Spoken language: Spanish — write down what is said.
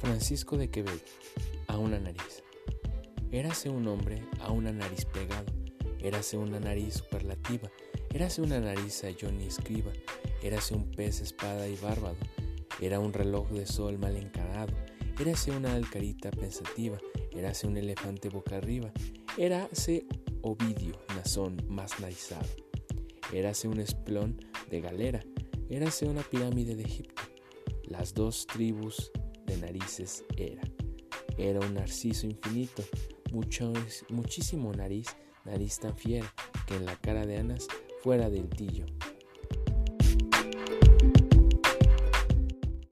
Francisco de Quevedo, a una nariz. Érase un hombre a una nariz pegado, érase una nariz superlativa, érase una nariz a Johnny Escriba, érase un pez espada y bárbaro, era un reloj de sol mal encarado, érase una alcarita pensativa, érase un elefante boca arriba, érase Ovidio Nazón más naizado, érase un esplón de galera, érase una pirámide de Egipto, las dos tribus de narices era. Era un narciso infinito, mucho, muchísimo nariz, nariz tan fiera que en la cara de Anas fuera del tillo